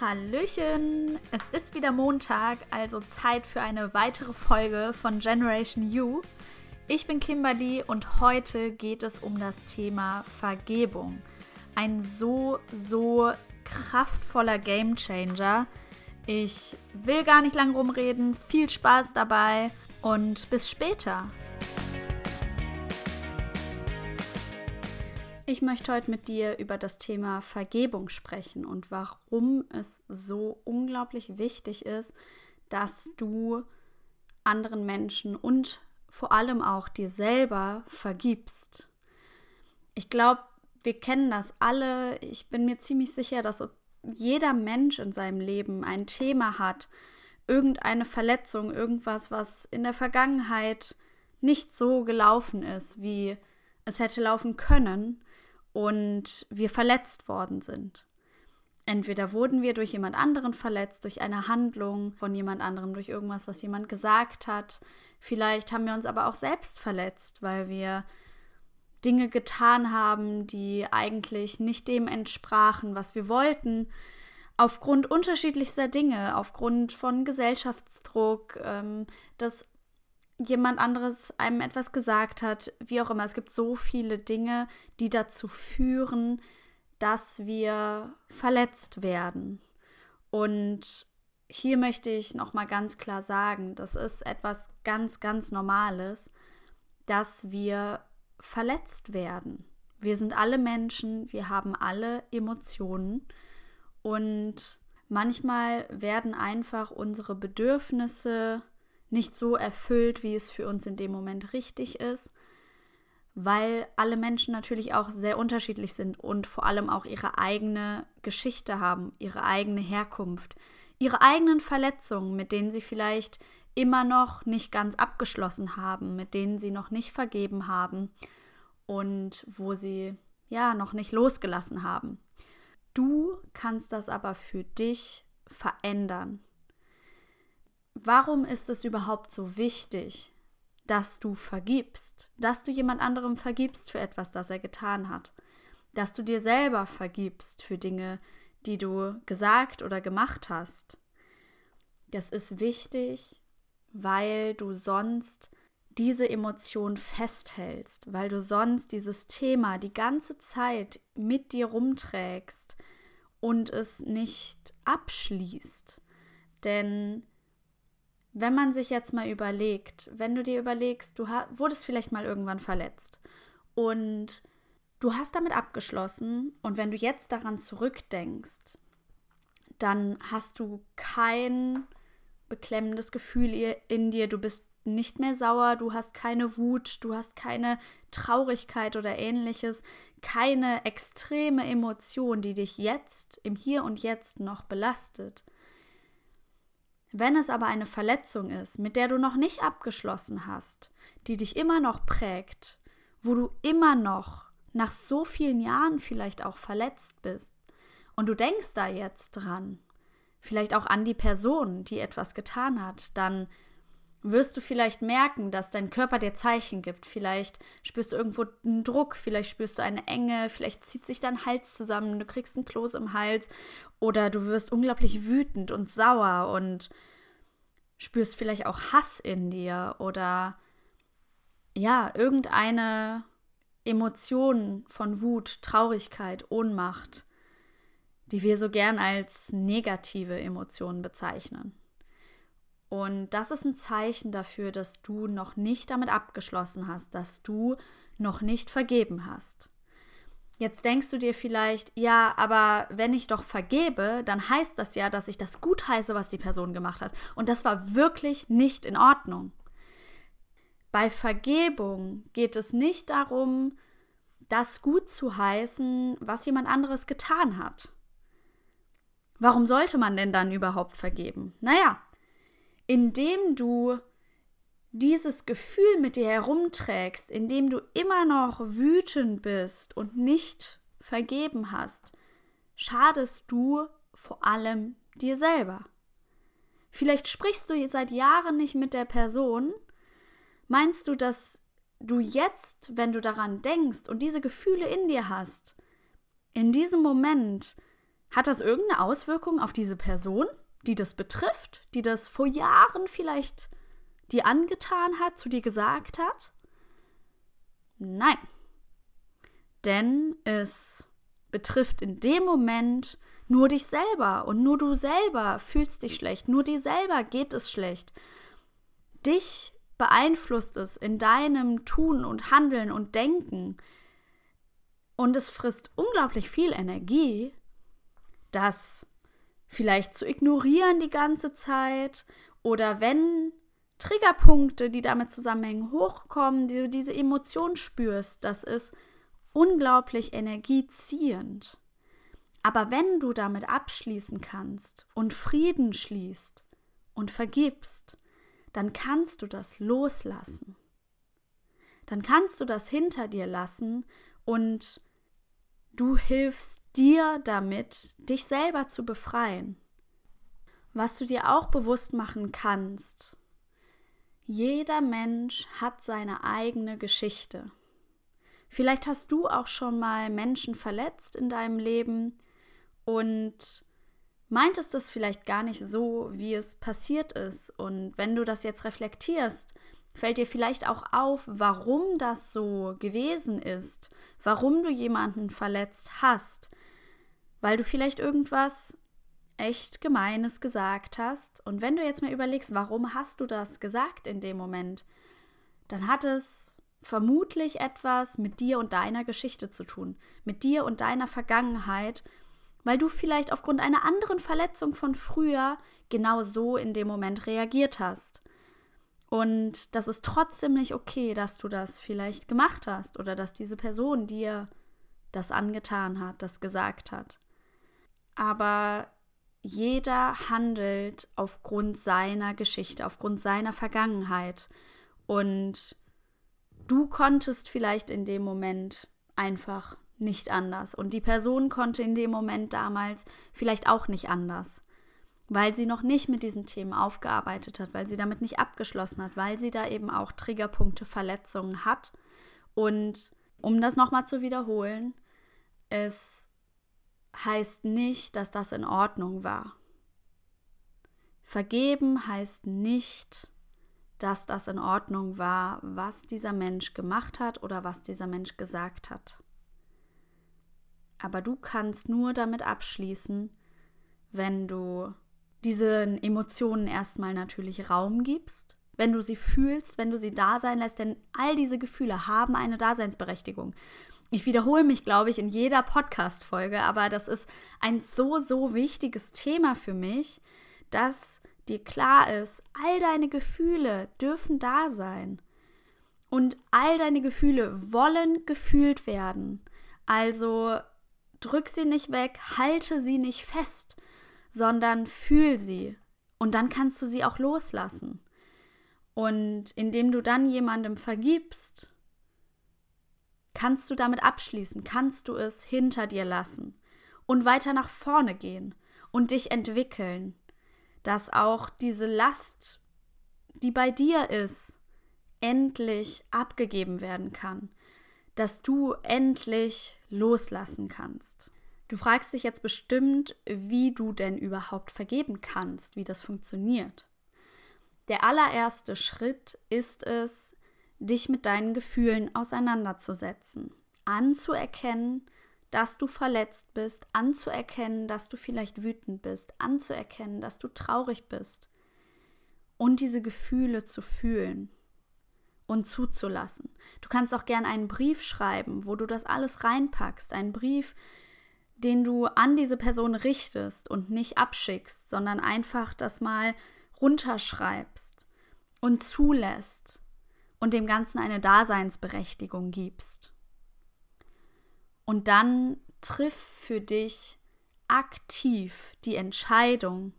Hallöchen! Es ist wieder Montag, also Zeit für eine weitere Folge von Generation You. Ich bin Kimberly und heute geht es um das Thema Vergebung. Ein so, so kraftvoller Gamechanger. Ich will gar nicht lang rumreden. Viel Spaß dabei und bis später. Ich möchte heute mit dir über das Thema Vergebung sprechen und warum es so unglaublich wichtig ist, dass du anderen Menschen und vor allem auch dir selber vergibst. Ich glaube, wir kennen das alle. Ich bin mir ziemlich sicher, dass jeder Mensch in seinem Leben ein Thema hat, irgendeine Verletzung, irgendwas, was in der Vergangenheit nicht so gelaufen ist, wie es hätte laufen können und wir verletzt worden sind. Entweder wurden wir durch jemand anderen verletzt, durch eine Handlung von jemand anderem, durch irgendwas, was jemand gesagt hat. Vielleicht haben wir uns aber auch selbst verletzt, weil wir Dinge getan haben, die eigentlich nicht dem entsprachen, was wir wollten. Aufgrund unterschiedlichster Dinge, aufgrund von Gesellschaftsdruck, ähm, dass jemand anderes einem etwas gesagt hat, wie auch immer. Es gibt so viele Dinge, die dazu führen, dass wir verletzt werden. Und hier möchte ich noch mal ganz klar sagen, das ist etwas ganz ganz normales, dass wir verletzt werden. Wir sind alle Menschen, wir haben alle Emotionen und manchmal werden einfach unsere Bedürfnisse nicht so erfüllt, wie es für uns in dem Moment richtig ist, weil alle Menschen natürlich auch sehr unterschiedlich sind und vor allem auch ihre eigene Geschichte haben, ihre eigene Herkunft, ihre eigenen Verletzungen, mit denen sie vielleicht immer noch nicht ganz abgeschlossen haben, mit denen sie noch nicht vergeben haben und wo sie ja noch nicht losgelassen haben. Du kannst das aber für dich verändern. Warum ist es überhaupt so wichtig, dass du vergibst, dass du jemand anderem vergibst für etwas, das er getan hat, dass du dir selber vergibst für Dinge, die du gesagt oder gemacht hast? Das ist wichtig, weil du sonst diese Emotion festhältst, weil du sonst dieses Thema die ganze Zeit mit dir rumträgst und es nicht abschließt. Denn wenn man sich jetzt mal überlegt, wenn du dir überlegst, du wurdest vielleicht mal irgendwann verletzt und du hast damit abgeschlossen und wenn du jetzt daran zurückdenkst, dann hast du kein beklemmendes Gefühl in dir, du bist nicht mehr sauer, du hast keine Wut, du hast keine Traurigkeit oder ähnliches, keine extreme Emotion, die dich jetzt im Hier und Jetzt noch belastet. Wenn es aber eine Verletzung ist, mit der du noch nicht abgeschlossen hast, die dich immer noch prägt, wo du immer noch nach so vielen Jahren vielleicht auch verletzt bist und du denkst da jetzt dran, vielleicht auch an die Person, die etwas getan hat, dann wirst du vielleicht merken, dass dein Körper dir Zeichen gibt. Vielleicht spürst du irgendwo einen Druck, vielleicht spürst du eine Enge, vielleicht zieht sich dein Hals zusammen, du kriegst einen Kloß im Hals oder du wirst unglaublich wütend und sauer und spürst vielleicht auch Hass in dir oder ja, irgendeine Emotion von Wut, Traurigkeit, Ohnmacht, die wir so gern als negative Emotionen bezeichnen. Und das ist ein Zeichen dafür, dass du noch nicht damit abgeschlossen hast, dass du noch nicht vergeben hast. Jetzt denkst du dir vielleicht, ja, aber wenn ich doch vergebe, dann heißt das ja, dass ich das gut heiße, was die Person gemacht hat. Und das war wirklich nicht in Ordnung. Bei Vergebung geht es nicht darum, das gut zu heißen, was jemand anderes getan hat. Warum sollte man denn dann überhaupt vergeben? Naja, indem du dieses Gefühl mit dir herumträgst, indem du immer noch wütend bist und nicht vergeben hast, schadest du vor allem dir selber. Vielleicht sprichst du seit Jahren nicht mit der Person. Meinst du, dass du jetzt, wenn du daran denkst und diese Gefühle in dir hast, in diesem Moment Hat das irgendeine Auswirkung auf diese Person, die das betrifft, die das vor Jahren vielleicht dir angetan hat, zu dir gesagt hat? Nein. Denn es betrifft in dem Moment nur dich selber und nur du selber fühlst dich schlecht, nur dir selber geht es schlecht. Dich beeinflusst es in deinem Tun und Handeln und Denken. Und es frisst unglaublich viel Energie, das vielleicht zu ignorieren die ganze Zeit oder wenn Triggerpunkte, die damit zusammenhängen, hochkommen, die du diese Emotion spürst, das ist unglaublich energieziehend. Aber wenn du damit abschließen kannst und Frieden schließt und vergibst, dann kannst du das loslassen. Dann kannst du das hinter dir lassen und du hilfst dir damit, dich selber zu befreien. Was du dir auch bewusst machen kannst, jeder Mensch hat seine eigene Geschichte. Vielleicht hast du auch schon mal Menschen verletzt in deinem Leben und meintest es vielleicht gar nicht so, wie es passiert ist. Und wenn du das jetzt reflektierst, fällt dir vielleicht auch auf, warum das so gewesen ist, warum du jemanden verletzt hast, weil du vielleicht irgendwas echt Gemeines gesagt hast. Und wenn du jetzt mal überlegst, warum hast du das gesagt in dem Moment, dann hat es vermutlich etwas mit dir und deiner Geschichte zu tun, mit dir und deiner Vergangenheit weil du vielleicht aufgrund einer anderen Verletzung von früher genau so in dem Moment reagiert hast. Und das ist trotzdem nicht okay, dass du das vielleicht gemacht hast oder dass diese Person dir das angetan hat, das gesagt hat. Aber jeder handelt aufgrund seiner Geschichte, aufgrund seiner Vergangenheit. Und du konntest vielleicht in dem Moment einfach nicht anders. Und die Person konnte in dem Moment damals vielleicht auch nicht anders, weil sie noch nicht mit diesen Themen aufgearbeitet hat, weil sie damit nicht abgeschlossen hat, weil sie da eben auch Triggerpunkte, Verletzungen hat. Und um das nochmal zu wiederholen, es heißt nicht, dass das in Ordnung war. Vergeben heißt nicht, dass das in Ordnung war, was dieser Mensch gemacht hat oder was dieser Mensch gesagt hat. Aber du kannst nur damit abschließen, wenn du diesen Emotionen erstmal natürlich Raum gibst, wenn du sie fühlst, wenn du sie da sein lässt, denn all diese Gefühle haben eine Daseinsberechtigung. Ich wiederhole mich, glaube ich, in jeder Podcast-Folge, aber das ist ein so, so wichtiges Thema für mich, dass dir klar ist, all deine Gefühle dürfen da sein. Und all deine Gefühle wollen gefühlt werden. Also drück sie nicht weg, halte sie nicht fest, sondern fühl sie. Und dann kannst du sie auch loslassen. Und indem du dann jemandem vergibst, kannst du damit abschließen, kannst du es hinter dir lassen und weiter nach vorne gehen und dich entwickeln, dass auch diese Last, die bei dir ist, endlich abgegeben werden kann, dass du endlich loslassen kannst. Du fragst dich jetzt bestimmt, wie du denn überhaupt vergeben kannst, wie das funktioniert. Der allererste Schritt ist es, dich mit deinen Gefühlen auseinanderzusetzen, anzuerkennen, dass du verletzt bist, anzuerkennen, dass du vielleicht wütend bist, anzuerkennen, dass du traurig bist und diese Gefühle zu fühlen und zuzulassen. Du kannst auch gern einen Brief schreiben, wo du das alles reinpackst, einen Brief, den du an diese Person richtest und nicht abschickst, sondern einfach das mal runterschreibst und zulässt und dem Ganzen eine Daseinsberechtigung gibst. Und dann triff für dich aktiv die Entscheidung,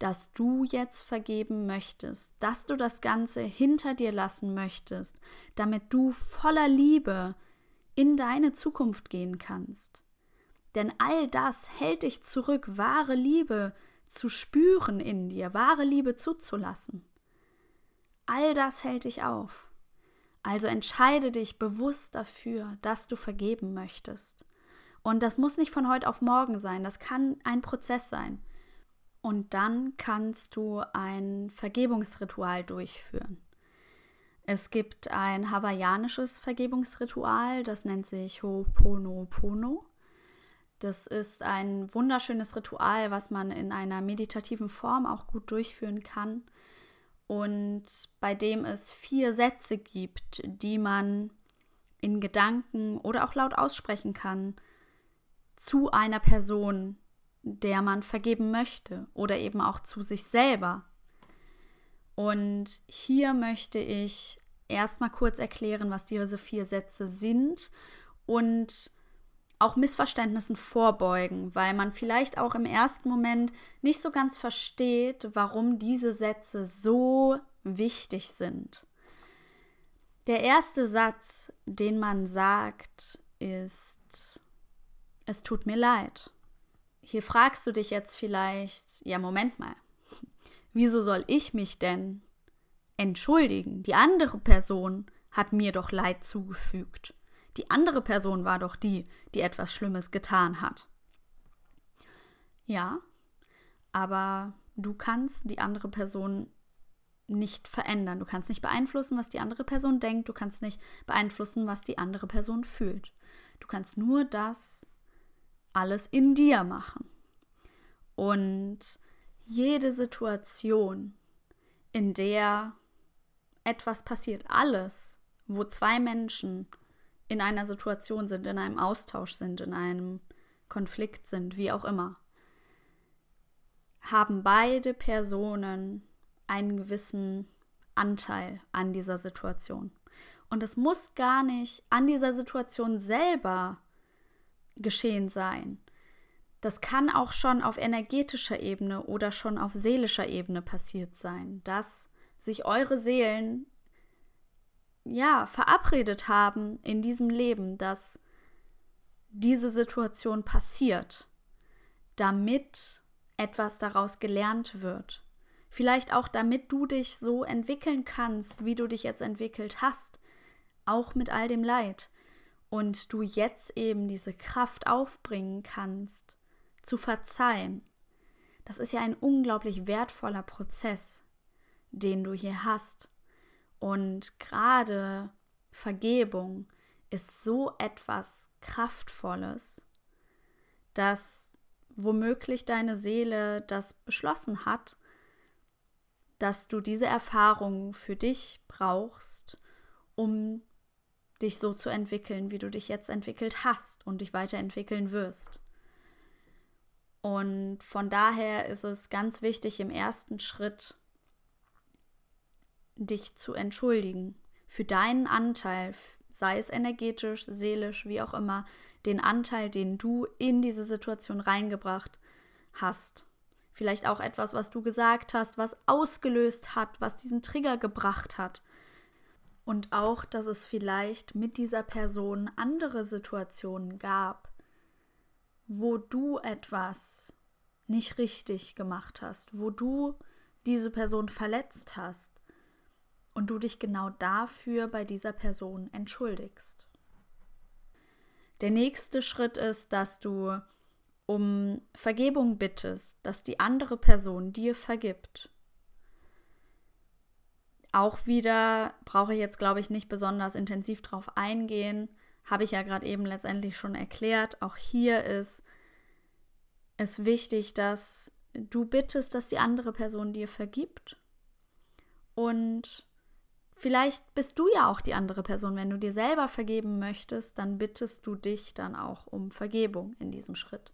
dass du jetzt vergeben möchtest, dass du das Ganze hinter dir lassen möchtest, damit du voller Liebe in deine Zukunft gehen kannst. Denn all das hält dich zurück, wahre Liebe zu spüren in dir, wahre Liebe zuzulassen. All das hält dich auf. Also entscheide dich bewusst dafür, dass du vergeben möchtest. Und das muss nicht von heute auf morgen sein, das kann ein Prozess sein. Und dann kannst du ein Vergebungsritual durchführen. Es gibt ein hawaiianisches Vergebungsritual, das nennt sich Ho'oponopono. Das ist ein wunderschönes Ritual, was man in einer meditativen Form auch gut durchführen kann und bei dem es vier Sätze gibt, die man in Gedanken oder auch laut aussprechen kann zu einer Person, der man vergeben möchte oder eben auch zu sich selber. Und hier möchte ich erstmal kurz erklären, was diese vier Sätze sind und auch Missverständnissen vorbeugen, weil man vielleicht auch im ersten Moment nicht so ganz versteht, warum diese Sätze so wichtig sind. Der erste Satz, den man sagt, ist, es tut mir leid. Hier fragst du dich jetzt vielleicht, ja, Moment mal, wieso soll ich mich denn entschuldigen? Die andere Person hat mir doch Leid zugefügt. Die andere Person war doch die, die etwas Schlimmes getan hat. Ja, aber du kannst die andere Person nicht verändern. Du kannst nicht beeinflussen, was die andere Person denkt. Du kannst nicht beeinflussen, was die andere Person fühlt. Du kannst nur das alles in dir machen. Und jede Situation, in der etwas passiert, alles, wo zwei Menschen in einer Situation sind, in einem Austausch sind, in einem Konflikt sind, wie auch immer, haben beide Personen einen gewissen Anteil an dieser Situation. Und es muss gar nicht an dieser Situation selber geschehen sein. Das kann auch schon auf energetischer Ebene oder schon auf seelischer Ebene passiert sein, dass sich eure Seelen ja, verabredet haben in diesem Leben, dass diese Situation passiert, damit etwas daraus gelernt wird. Vielleicht auch damit du dich so entwickeln kannst, wie du dich jetzt entwickelt hast, auch mit all dem Leid. Und du jetzt eben diese Kraft aufbringen kannst, zu verzeihen. Das ist ja ein unglaublich wertvoller Prozess, den du hier hast. Und gerade Vergebung ist so etwas Kraftvolles, dass womöglich deine Seele das beschlossen hat, dass du diese Erfahrung für dich brauchst, um dich so zu entwickeln, wie du dich jetzt entwickelt hast und dich weiterentwickeln wirst. Und von daher ist es ganz wichtig im ersten Schritt dich zu entschuldigen für deinen Anteil, sei es energetisch, seelisch, wie auch immer, den Anteil, den du in diese Situation reingebracht hast. Vielleicht auch etwas, was du gesagt hast, was ausgelöst hat, was diesen Trigger gebracht hat. Und auch, dass es vielleicht mit dieser Person andere Situationen gab, wo du etwas nicht richtig gemacht hast, wo du diese Person verletzt hast und du dich genau dafür bei dieser Person entschuldigst. Der nächste Schritt ist, dass du um Vergebung bittest, dass die andere Person dir vergibt. Auch wieder brauche ich jetzt, glaube ich, nicht besonders intensiv drauf eingehen. Habe ich ja gerade eben letztendlich schon erklärt. Auch hier ist es wichtig, dass du bittest, dass die andere Person dir vergibt. Und Vielleicht bist du ja auch die andere Person. Wenn du dir selber vergeben möchtest, dann bittest du dich dann auch um Vergebung in diesem Schritt.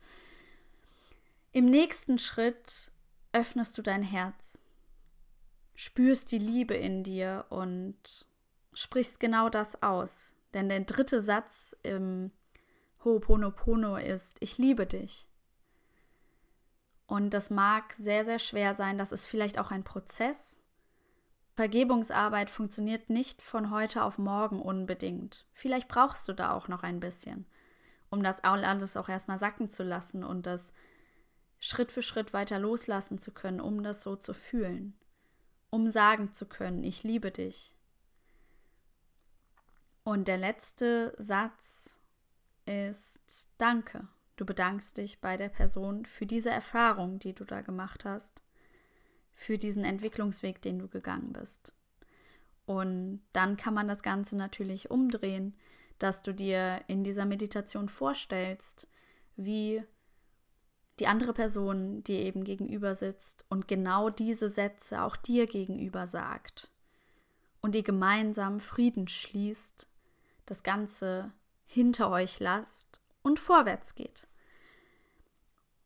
Im nächsten Schritt öffnest du dein Herz, spürst die Liebe in dir und sprichst genau das aus. Denn der dritte Satz im Ho'oponopono ist, ich liebe dich. Und das mag sehr, sehr schwer sein. Das ist vielleicht auch ein Prozess. Vergebungsarbeit funktioniert nicht von heute auf morgen unbedingt. Vielleicht brauchst du da auch noch ein bisschen, um das alles auch erstmal sacken zu lassen und das Schritt für Schritt weiter loslassen zu können, um das so zu fühlen, um sagen zu können, ich liebe dich. Und der letzte Satz ist Danke. Du bedankst dich bei der Person für diese Erfahrung, die du da gemacht hast, für diesen Entwicklungsweg, den du gegangen bist. Und dann kann man das Ganze natürlich umdrehen, dass du dir in dieser Meditation vorstellst, wie die andere Person dir eben gegenüber sitzt und genau diese Sätze auch dir gegenüber sagt und ihr gemeinsam Frieden schließt, das Ganze hinter euch lasst und vorwärts geht.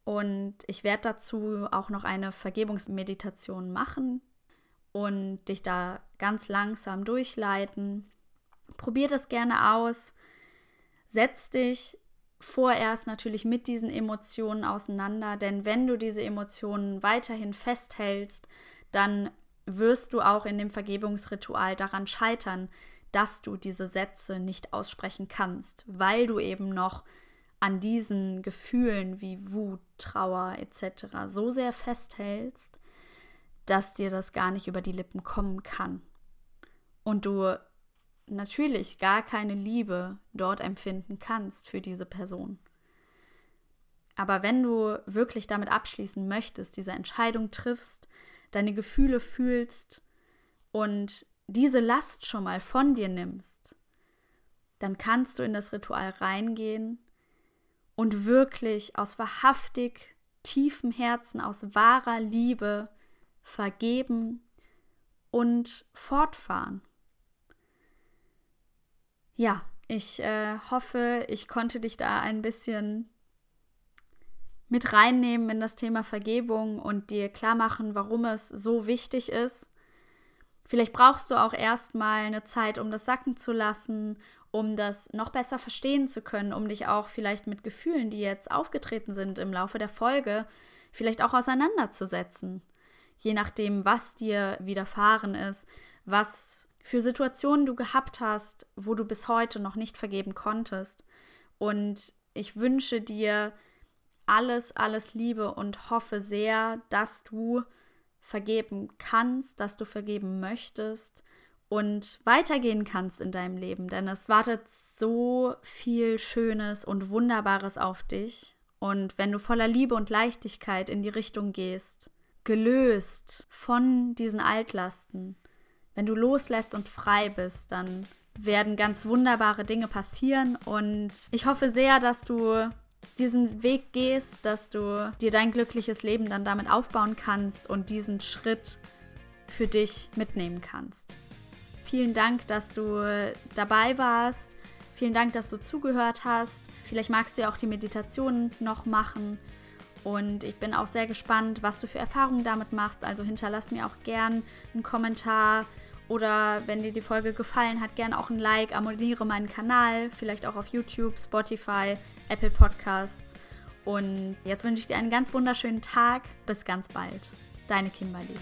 Und ich werde dazu auch noch eine Vergebungsmeditation machen und dich da ganz langsam durchleiten. Probier das gerne aus. Setz dich vorerst natürlich mit diesen Emotionen auseinander, denn wenn du diese Emotionen weiterhin festhältst, dann wirst du auch in dem Vergebungsritual daran scheitern, dass du diese Sätze nicht aussprechen kannst, weil du eben noch an diesen Gefühlen wie Wut, Trauer etc. so sehr festhältst, dass dir das gar nicht über die Lippen kommen kann. Und du natürlich gar keine Liebe dort empfinden kannst für diese Person. Aber wenn du wirklich damit abschließen möchtest, diese Entscheidung triffst, deine Gefühle fühlst und diese Last schon mal von dir nimmst, dann kannst du in das Ritual reingehen und wirklich aus wahrhaftig tiefem Herzen, aus wahrer Liebe vergeben und fortfahren. Ja, ich äh, hoffe, ich konnte dich da ein bisschen mit reinnehmen in das Thema Vergebung und dir klar machen, warum es so wichtig ist. Vielleicht brauchst du auch erstmal eine Zeit, um das sacken zu lassen, um das noch besser verstehen zu können, um dich auch vielleicht mit Gefühlen, die jetzt aufgetreten sind im Laufe der Folge, vielleicht auch auseinanderzusetzen. Je nachdem, was dir widerfahren ist, was für Situationen du gehabt hast, wo du bis heute noch nicht vergeben konntest. Und ich wünsche dir alles, alles Liebe und hoffe sehr, dass du vergeben kannst, dass du vergeben möchtest und weitergehen kannst in deinem Leben, denn es wartet so viel Schönes und Wunderbares auf dich. Und wenn du voller Liebe und Leichtigkeit in die Richtung gehst, gelöst von diesen Altlasten, wenn du loslässt und frei bist, dann werden ganz wunderbare Dinge passieren. Und ich hoffe sehr, dass du diesen Weg gehst, dass du dir dein glückliches Leben dann damit aufbauen kannst und diesen Schritt für dich mitnehmen kannst. Vielen Dank, dass du dabei warst. Vielen Dank, dass du zugehört hast. Vielleicht magst du ja auch die Meditation noch machen. Und ich bin auch sehr gespannt, was du für Erfahrungen damit machst. Also hinterlass mir auch gern einen Kommentar oder wenn dir die Folge gefallen hat, gern auch ein Like, abonniere meinen Kanal, vielleicht auch auf YouTube, Spotify, Apple Podcasts. Und jetzt wünsche ich dir einen ganz wunderschönen Tag. Bis ganz bald. Deine Kimberly.